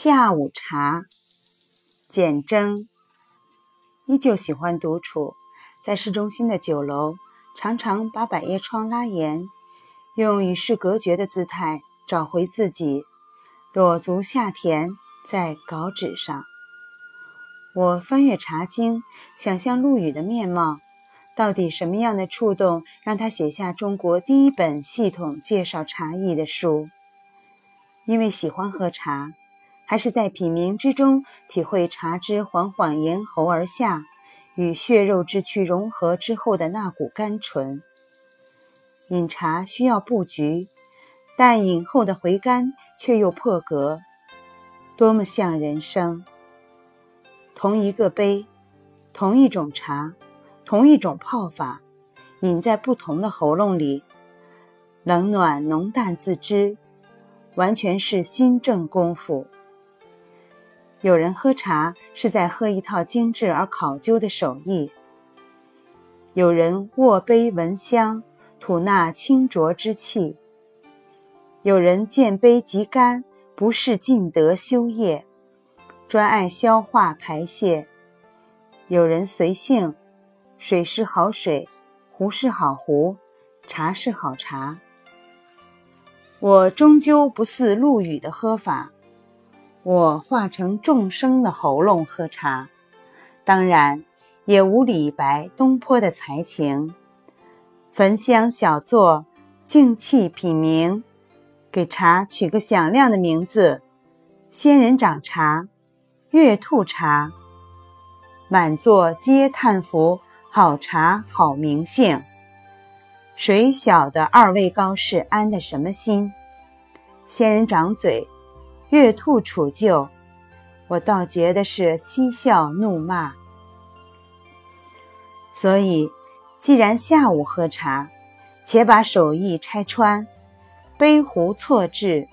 下午茶，简征。依旧喜欢独处，在市中心的酒楼，常常把百叶窗拉严，用与世隔绝的姿态找回自己。裸足下田，在稿纸上，我翻阅《茶经》，想象陆羽的面貌。到底什么样的触动，让他写下中国第一本系统介绍茶艺的书？因为喜欢喝茶。还是在品茗之中体会茶汁缓缓沿喉而下，与血肉之躯融合之后的那股甘醇。饮茶需要布局，但饮后的回甘却又破格，多么像人生！同一个杯，同一种茶，同一种泡法，饮在不同的喉咙里，冷暖浓淡自知，完全是心正功夫。有人喝茶是在喝一套精致而考究的手艺，有人握杯闻香，吐纳清浊之气；有人见杯即干，不是尽德修业，专爱消化排泄；有人随性，水是好水，壶是好壶，茶是好茶。我终究不似陆羽的喝法。我化成众生的喉咙喝茶，当然也无李白、东坡的才情。焚香小坐，静气品茗，给茶取个响亮的名字：仙人掌茶、月兔茶。满座皆叹服，好茶好名姓。谁晓得二位高士安的什么心？仙人掌嘴。月兔处旧，我倒觉得是嬉笑怒骂。所以，既然下午喝茶，且把手艺拆穿，杯壶错置，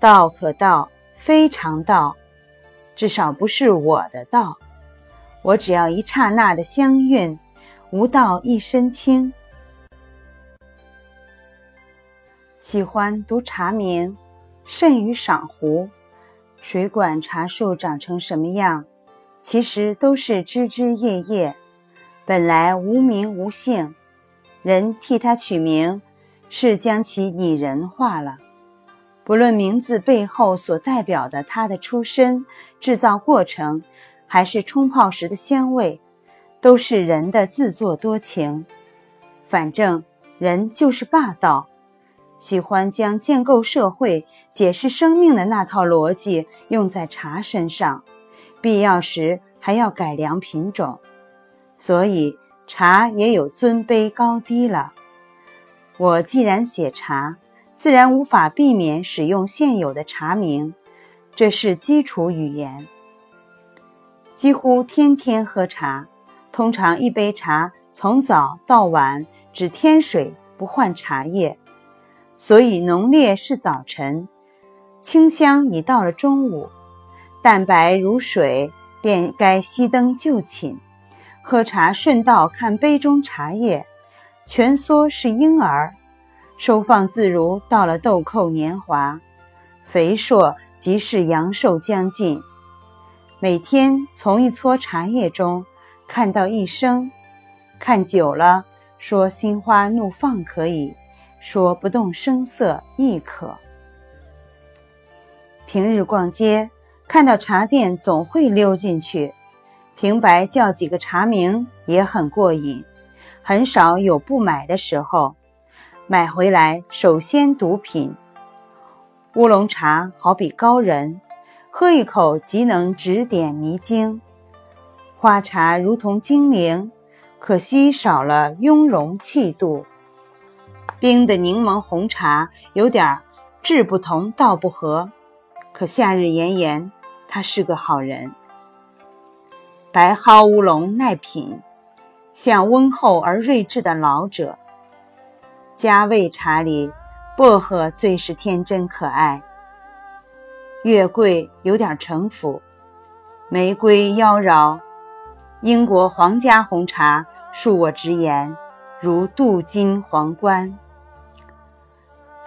道可道，非常道，至少不是我的道。我只要一刹那的香韵，无道一身轻。喜欢读茶名。甚于赏湖，谁管茶树长成什么样？其实都是枝枝叶叶，本来无名无姓，人替它取名，是将其拟人化了。不论名字背后所代表的它的出身、制造过程，还是冲泡时的香味，都是人的自作多情。反正人就是霸道。喜欢将建构社会、解释生命的那套逻辑用在茶身上，必要时还要改良品种，所以茶也有尊卑高低了。我既然写茶，自然无法避免使用现有的茶名，这是基础语言。几乎天天喝茶，通常一杯茶从早到晚只添水不换茶叶。所以浓烈是早晨，清香已到了中午，淡白如水，便该熄灯就寝。喝茶顺道看杯中茶叶，蜷缩是婴儿，收放自如。到了豆蔻年华，肥硕即是阳寿将近。每天从一撮茶叶中看到一生，看久了，说心花怒放可以。说不动声色亦可。平日逛街，看到茶店总会溜进去，平白叫几个茶名也很过瘾，很少有不买的时候。买回来首先独品。乌龙茶好比高人，喝一口即能指点迷津；花茶如同精灵，可惜少了雍容气度。冰的柠檬红茶有点志不同道不合，可夏日炎炎，他是个好人。白蒿乌龙耐品，像温厚而睿智的老者。加味茶里，薄荷最是天真可爱。月桂有点城府，玫瑰妖娆。英国皇家红茶，恕我直言，如镀金皇冠。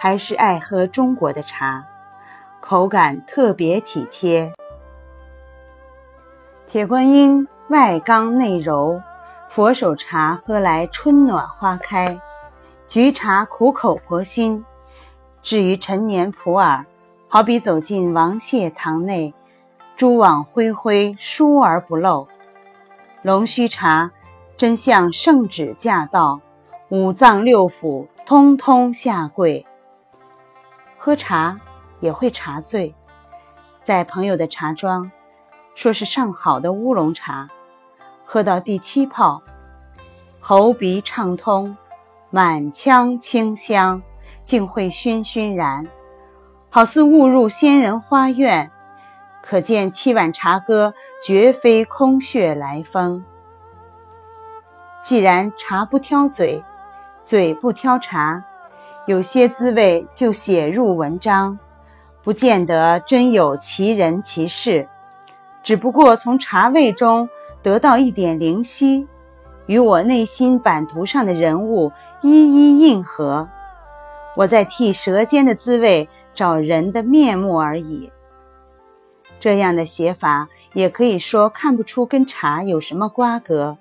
还是爱喝中国的茶，口感特别体贴。铁观音外刚内柔，佛手茶喝来春暖花开，菊茶苦口婆心。至于陈年普洱，好比走进王谢堂内，蛛网恢恢，疏而不漏。龙须茶真像圣旨驾到，五脏六腑通通下跪。喝茶也会茶醉，在朋友的茶庄，说是上好的乌龙茶，喝到第七泡，喉鼻畅通，满腔清香，竟会熏熏然，好似误入仙人花院。可见七碗茶歌绝非空穴来风。既然茶不挑嘴，嘴不挑茶，有些滋味就写入文章，不见得真有其人其事，只不过从茶味中得到一点灵犀，与我内心版图上的人物一一应和。我在替舌尖的滋味找人的面目而已。这样的写法也可以说看不出跟茶有什么瓜葛。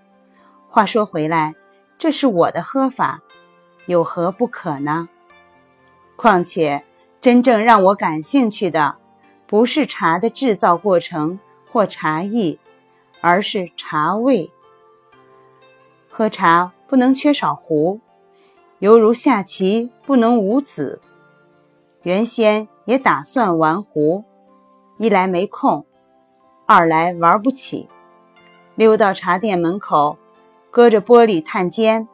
话说回来，这是我的喝法，有何不可呢？况且，真正让我感兴趣的，不是茶的制造过程或茶艺，而是茶味。喝茶不能缺少壶，犹如下棋不能无子。原先也打算玩壶。一来没空，二来玩不起。溜到茶店门口，隔着玻璃探监，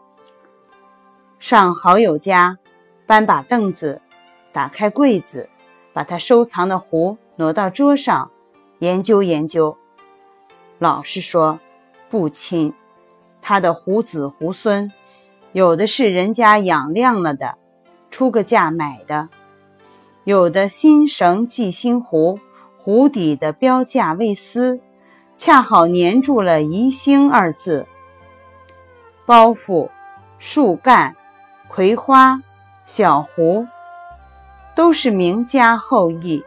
上好友家，搬把凳子，打开柜子，把他收藏的壶挪到桌上，研究研究。老实说，不亲。他的胡子胡孙，有的是人家养亮了的，出个价买的；有的新绳系新壶。壶底的标价未撕，恰好粘住了“宜兴”二字。包袱、树干、葵花、小壶，都是名家后裔，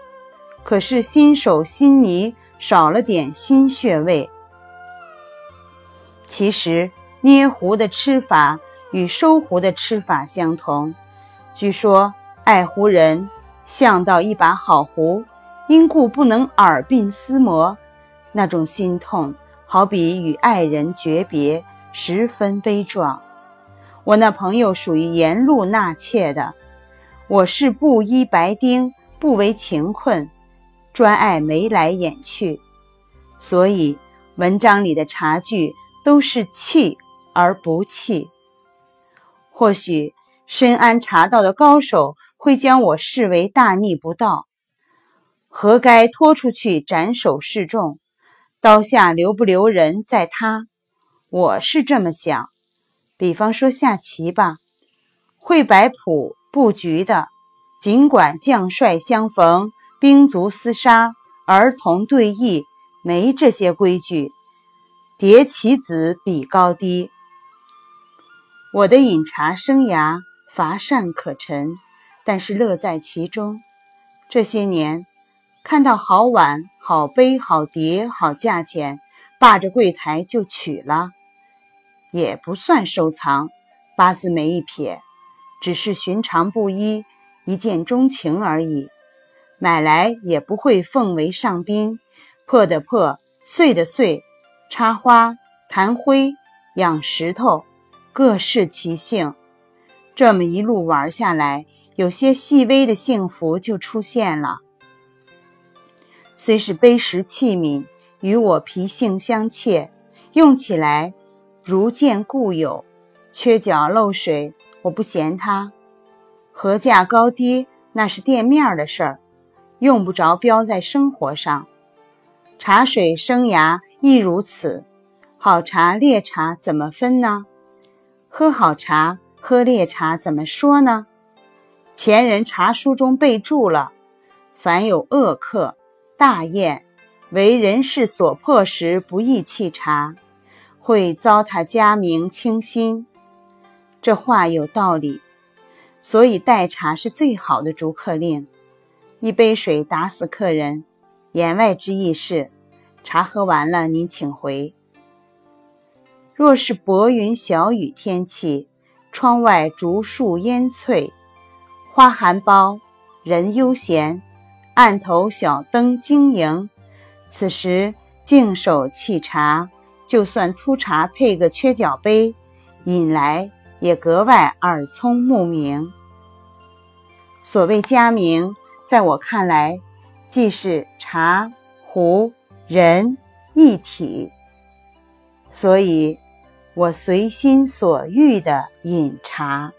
可是新手新泥少了点新穴味。其实捏壶的吃法与收壶的吃法相同。据说爱壶人想到一把好壶。因故不能耳鬓厮磨，那种心痛，好比与爱人诀别，十分悲壮。我那朋友属于沿路纳妾的，我是布衣白丁，不为情困，专爱眉来眼去。所以文章里的茶具都是气而不气。或许深谙茶道的高手会将我视为大逆不道。何该拖出去斩首示众？刀下留不留人在他。我是这么想。比方说下棋吧，会摆谱布局的，尽管将帅相逢、兵卒厮杀、儿童对弈，没这些规矩。叠棋子比高低。我的饮茶生涯乏善可陈，但是乐在其中。这些年。看到好碗、好杯、好碟、好价钱，霸着柜台就取了，也不算收藏，八字没一撇，只是寻常不一，一见钟情而已。买来也不会奉为上宾，破的破，碎的碎，插花、弹灰、养石头，各适其性。这么一路玩下来，有些细微的幸福就出现了。虽是碑石器皿，与我脾性相切，用起来如见故友。缺角漏水，我不嫌他；合价高低，那是店面的事儿，用不着标在生活上。茶水生涯亦如此，好茶劣茶怎么分呢？喝好茶，喝劣茶怎么说呢？前人茶书中备注了：凡有恶客。大宴，为人事所迫时，不宜弃茶，会糟蹋家名清心。这话有道理，所以代茶是最好的逐客令。一杯水打死客人，言外之意是，茶喝完了您请回。若是薄云小雨天气，窗外竹树烟翠，花含苞，人悠闲，案头小灯晶莹，此时静手沏茶，就算粗茶配个缺角杯，饮来也格外耳聪目明。所谓佳茗。在我看来，既是茶壶人一体，所以我随心所欲的饮茶。